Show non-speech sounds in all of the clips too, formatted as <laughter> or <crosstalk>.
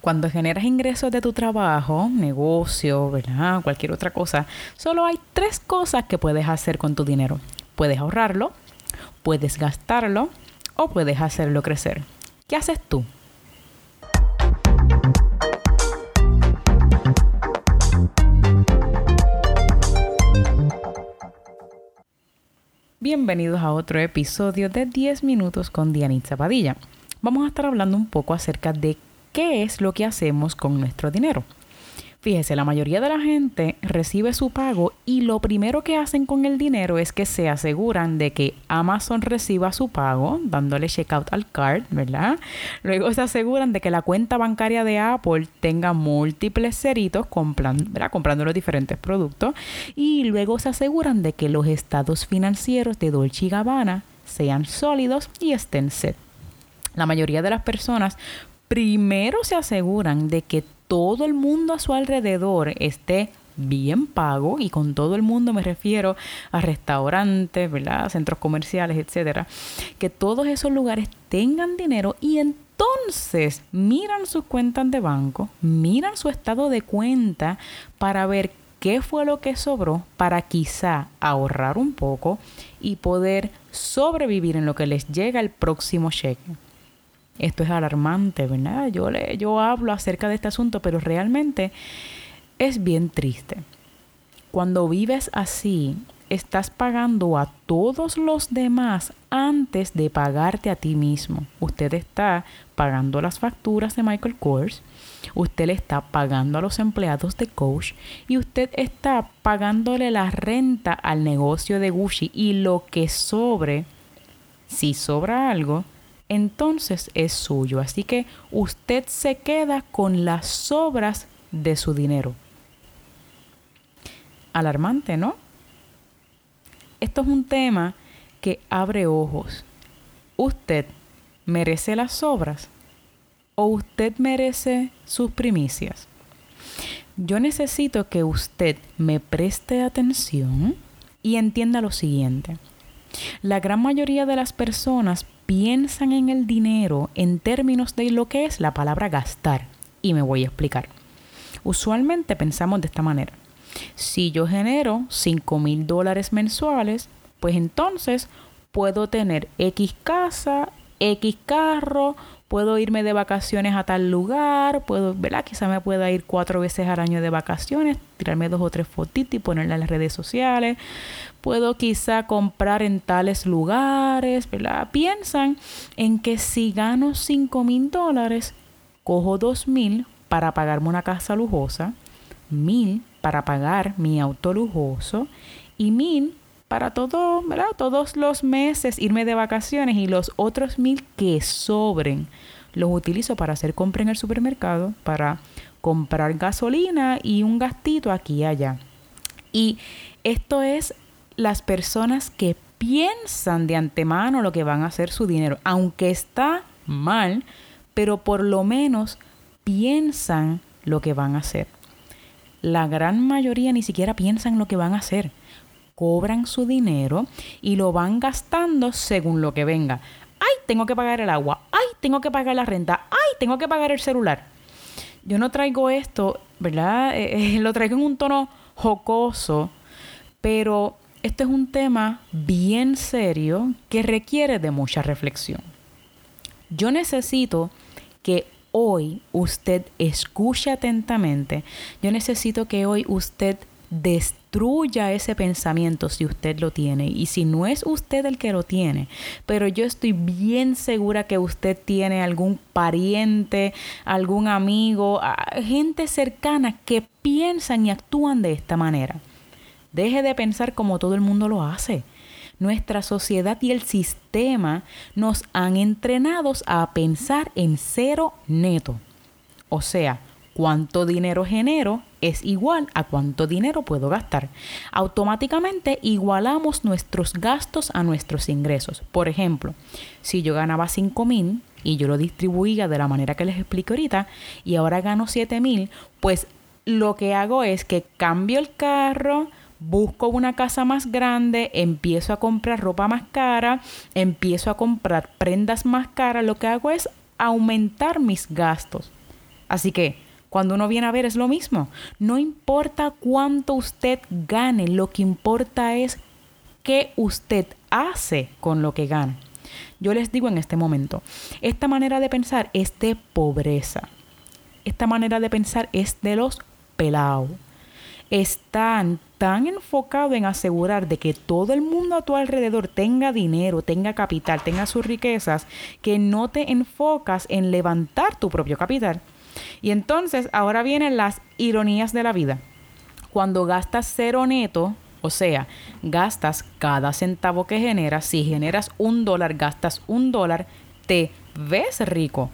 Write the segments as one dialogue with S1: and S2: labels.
S1: Cuando generas ingresos de tu trabajo, negocio. Cualquier otra cosa, solo hay tres cosas que puedes hacer con tu dinero. Puedes ahorrarlo, puedes gastarlo o puedes hacerlo crecer. ¿Qué haces tú? Bienvenidos a otro episodio de 10 minutos con Dianitza Padilla. Vamos a estar hablando un poco acerca de qué es lo que hacemos con nuestro dinero. Fíjese, la mayoría de la gente recibe su pago y lo primero que hacen con el dinero es que se aseguran de que Amazon reciba su pago, dándole checkout al card, ¿verdad? Luego se aseguran de que la cuenta bancaria de Apple tenga múltiples ceritos comprando, comprando los diferentes productos y luego se aseguran de que los estados financieros de Dolce Gabbana sean sólidos y estén set. La mayoría de las personas primero se aseguran de que todo el mundo a su alrededor esté bien pago y con todo el mundo me refiero a restaurantes, ¿verdad? centros comerciales, etcétera, que todos esos lugares tengan dinero y entonces miran sus cuentas de banco, miran su estado de cuenta para ver qué fue lo que sobró para quizá ahorrar un poco y poder sobrevivir en lo que les llega el próximo cheque. Esto es alarmante, ¿verdad? Yo, le, yo hablo acerca de este asunto, pero realmente es bien triste. Cuando vives así, estás pagando a todos los demás antes de pagarte a ti mismo. Usted está pagando las facturas de Michael Kors, usted le está pagando a los empleados de Coach y usted está pagándole la renta al negocio de Gucci y lo que sobre, si sobra algo, entonces es suyo. Así que usted se queda con las sobras de su dinero. Alarmante, ¿no? Esto es un tema que abre ojos. ¿Usted merece las sobras o usted merece sus primicias? Yo necesito que usted me preste atención y entienda lo siguiente. La gran mayoría de las personas piensan en el dinero en términos de lo que es la palabra gastar. Y me voy a explicar. Usualmente pensamos de esta manera. Si yo genero 5 mil dólares mensuales, pues entonces puedo tener X casa, X carro, puedo irme de vacaciones a tal lugar, puedo, ¿verdad? Quizá me pueda ir cuatro veces al año de vacaciones, tirarme dos o tres fotitos y ponerla en las redes sociales, puedo quizá comprar en tales lugares, ¿verdad? Piensan en que si gano cinco mil dólares, cojo dos mil para pagarme una casa lujosa, mil para pagar mi auto lujoso y mil para todo, ¿verdad? todos los meses irme de vacaciones y los otros mil que sobren los utilizo para hacer compra en el supermercado, para comprar gasolina y un gastito aquí y allá. Y esto es las personas que piensan de antemano lo que van a hacer su dinero, aunque está mal, pero por lo menos piensan lo que van a hacer. La gran mayoría ni siquiera piensan lo que van a hacer cobran su dinero y lo van gastando según lo que venga. Ay, tengo que pagar el agua. Ay, tengo que pagar la renta. Ay, tengo que pagar el celular. Yo no traigo esto, ¿verdad? Eh, eh, <laughs> lo traigo en un tono jocoso, pero este es un tema bien serio que requiere de mucha reflexión. Yo necesito que hoy usted escuche atentamente. Yo necesito que hoy usted destruya ese pensamiento si usted lo tiene y si no es usted el que lo tiene, pero yo estoy bien segura que usted tiene algún pariente, algún amigo, gente cercana que piensan y actúan de esta manera. Deje de pensar como todo el mundo lo hace. Nuestra sociedad y el sistema nos han entrenados a pensar en cero neto. O sea, cuánto dinero genero es igual a cuánto dinero puedo gastar. Automáticamente igualamos nuestros gastos a nuestros ingresos. Por ejemplo, si yo ganaba 5 mil y yo lo distribuía de la manera que les explico ahorita y ahora gano 7 mil, pues lo que hago es que cambio el carro, busco una casa más grande, empiezo a comprar ropa más cara, empiezo a comprar prendas más caras, lo que hago es aumentar mis gastos Así que cuando uno viene a ver es lo mismo. No importa cuánto usted gane, lo que importa es qué usted hace con lo que gana. Yo les digo en este momento, esta manera de pensar es de pobreza. Esta manera de pensar es de los pelados. Están tan enfocados en asegurar de que todo el mundo a tu alrededor tenga dinero, tenga capital, tenga sus riquezas, que no te enfocas en levantar tu propio capital. Y entonces ahora vienen las ironías de la vida. Cuando gastas cero neto, o sea, gastas cada centavo que generas. Si generas un dólar, gastas un dólar, te ves rico.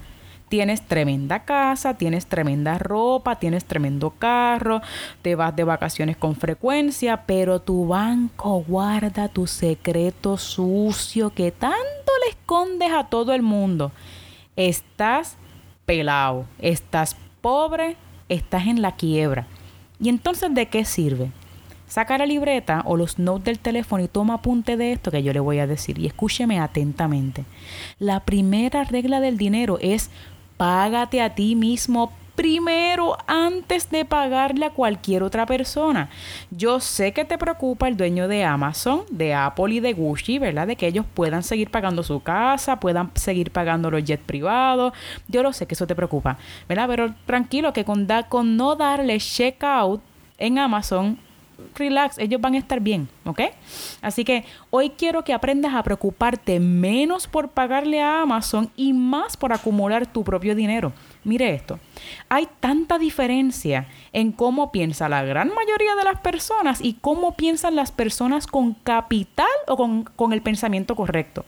S1: Tienes tremenda casa, tienes tremenda ropa, tienes tremendo carro, te vas de vacaciones con frecuencia, pero tu banco guarda tu secreto sucio que tanto le escondes a todo el mundo. Estás pelado, estás pobre, estás en la quiebra. ¿Y entonces de qué sirve? Saca la libreta o los notes del teléfono y toma apunte de esto que yo le voy a decir y escúcheme atentamente. La primera regla del dinero es págate a ti mismo primero antes de pagarle a cualquier otra persona. Yo sé que te preocupa el dueño de Amazon, de Apple y de Gucci, ¿verdad? De que ellos puedan seguir pagando su casa, puedan seguir pagando los jets privados. Yo lo sé que eso te preocupa, ¿verdad? Pero tranquilo que con, da, con no darle checkout en Amazon relax, ellos van a estar bien, ¿ok? Así que hoy quiero que aprendas a preocuparte menos por pagarle a Amazon y más por acumular tu propio dinero. Mire esto, hay tanta diferencia en cómo piensa la gran mayoría de las personas y cómo piensan las personas con capital o con, con el pensamiento correcto.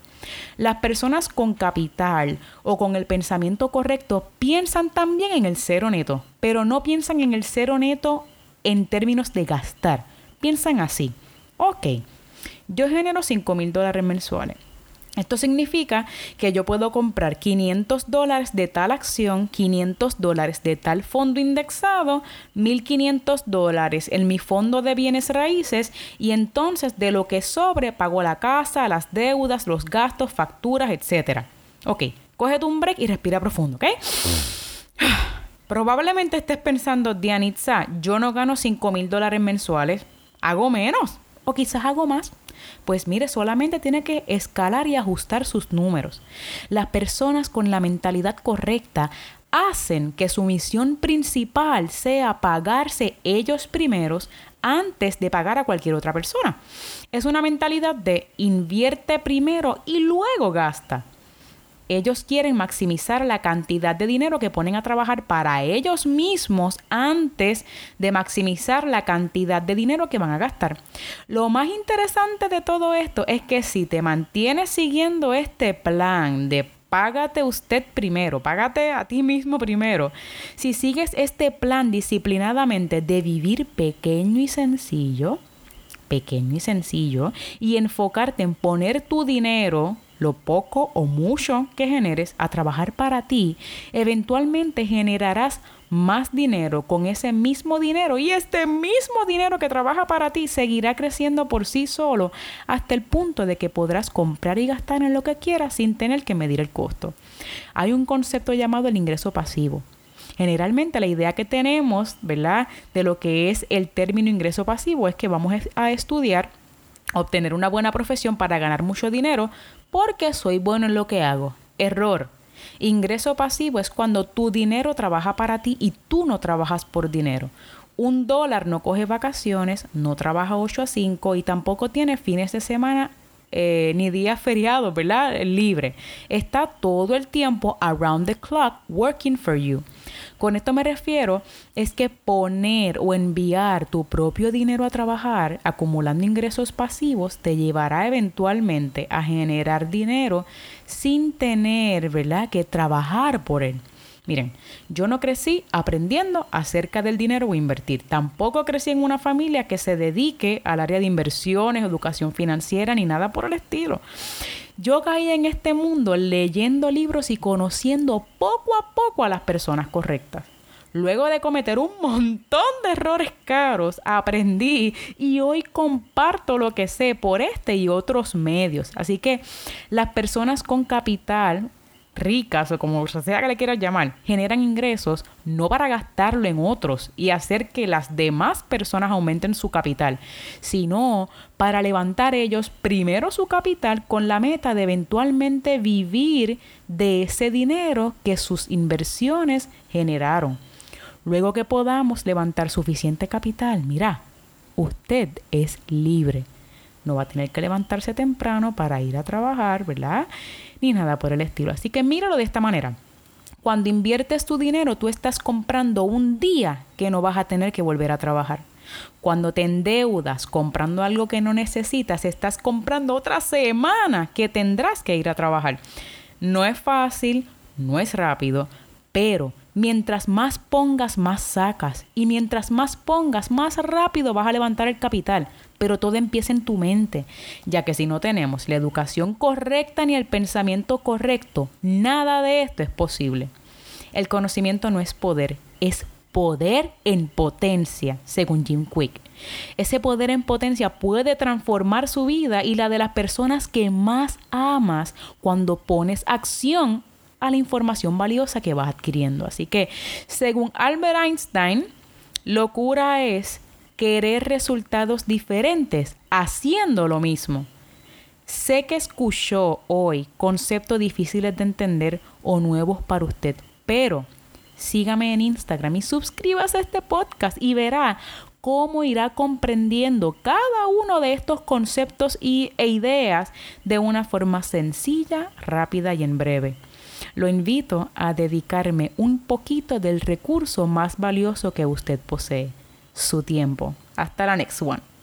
S1: Las personas con capital o con el pensamiento correcto piensan también en el cero neto, pero no piensan en el cero neto en términos de gastar. Piensan así, ok, yo genero 5 mil dólares mensuales. Esto significa que yo puedo comprar 500 dólares de tal acción, 500 dólares de tal fondo indexado, 1.500 dólares en mi fondo de bienes raíces y entonces de lo que sobre pago la casa, las deudas, los gastos, facturas, etc. Ok, coge un break y respira profundo, ¿ok? Probablemente estés pensando, Dianitza, yo no gano 5 mil dólares mensuales, hago menos o quizás hago más. Pues mire, solamente tiene que escalar y ajustar sus números. Las personas con la mentalidad correcta hacen que su misión principal sea pagarse ellos primeros antes de pagar a cualquier otra persona. Es una mentalidad de invierte primero y luego gasta ellos quieren maximizar la cantidad de dinero que ponen a trabajar para ellos mismos antes de maximizar la cantidad de dinero que van a gastar. Lo más interesante de todo esto es que si te mantienes siguiendo este plan de págate usted primero, págate a ti mismo primero. Si sigues este plan disciplinadamente de vivir pequeño y sencillo, pequeño y sencillo, y enfocarte en poner tu dinero lo poco o mucho que generes a trabajar para ti, eventualmente generarás más dinero con ese mismo dinero y este mismo dinero que trabaja para ti seguirá creciendo por sí solo hasta el punto de que podrás comprar y gastar en lo que quieras sin tener que medir el costo. Hay un concepto llamado el ingreso pasivo. Generalmente la idea que tenemos, ¿verdad?, de lo que es el término ingreso pasivo es que vamos a estudiar obtener una buena profesión para ganar mucho dinero porque soy bueno en lo que hago. Error. Ingreso pasivo es cuando tu dinero trabaja para ti y tú no trabajas por dinero. Un dólar no coge vacaciones, no trabaja 8 a 5 y tampoco tiene fines de semana eh, ni días feriados, ¿verdad? Libre. Está todo el tiempo around the clock working for you. Con esto me refiero es que poner o enviar tu propio dinero a trabajar acumulando ingresos pasivos te llevará eventualmente a generar dinero sin tener, ¿verdad?, que trabajar por él. Miren, yo no crecí aprendiendo acerca del dinero o invertir. Tampoco crecí en una familia que se dedique al área de inversiones, educación financiera, ni nada por el estilo. Yo caí en este mundo leyendo libros y conociendo poco a poco a las personas correctas. Luego de cometer un montón de errores caros, aprendí y hoy comparto lo que sé por este y otros medios. Así que las personas con capital ricas o como sea que le quieras llamar, generan ingresos no para gastarlo en otros y hacer que las demás personas aumenten su capital, sino para levantar ellos primero su capital con la meta de eventualmente vivir de ese dinero que sus inversiones generaron. Luego que podamos levantar suficiente capital, mira, usted es libre. No va a tener que levantarse temprano para ir a trabajar, ¿verdad? Ni nada por el estilo. Así que míralo de esta manera. Cuando inviertes tu dinero, tú estás comprando un día que no vas a tener que volver a trabajar. Cuando te endeudas comprando algo que no necesitas, estás comprando otra semana que tendrás que ir a trabajar. No es fácil, no es rápido, pero mientras más pongas, más sacas. Y mientras más pongas, más rápido vas a levantar el capital. Pero todo empieza en tu mente, ya que si no tenemos la educación correcta ni el pensamiento correcto, nada de esto es posible. El conocimiento no es poder, es poder en potencia, según Jim Quick. Ese poder en potencia puede transformar su vida y la de las personas que más amas cuando pones acción a la información valiosa que vas adquiriendo. Así que, según Albert Einstein, locura es querer resultados diferentes haciendo lo mismo. Sé que escuchó hoy conceptos difíciles de entender o nuevos para usted, pero sígame en Instagram y suscríbase a este podcast y verá cómo irá comprendiendo cada uno de estos conceptos y, e ideas de una forma sencilla, rápida y en breve lo invito a dedicarme un poquito del recurso más valioso que usted posee, su tiempo. Hasta la next one.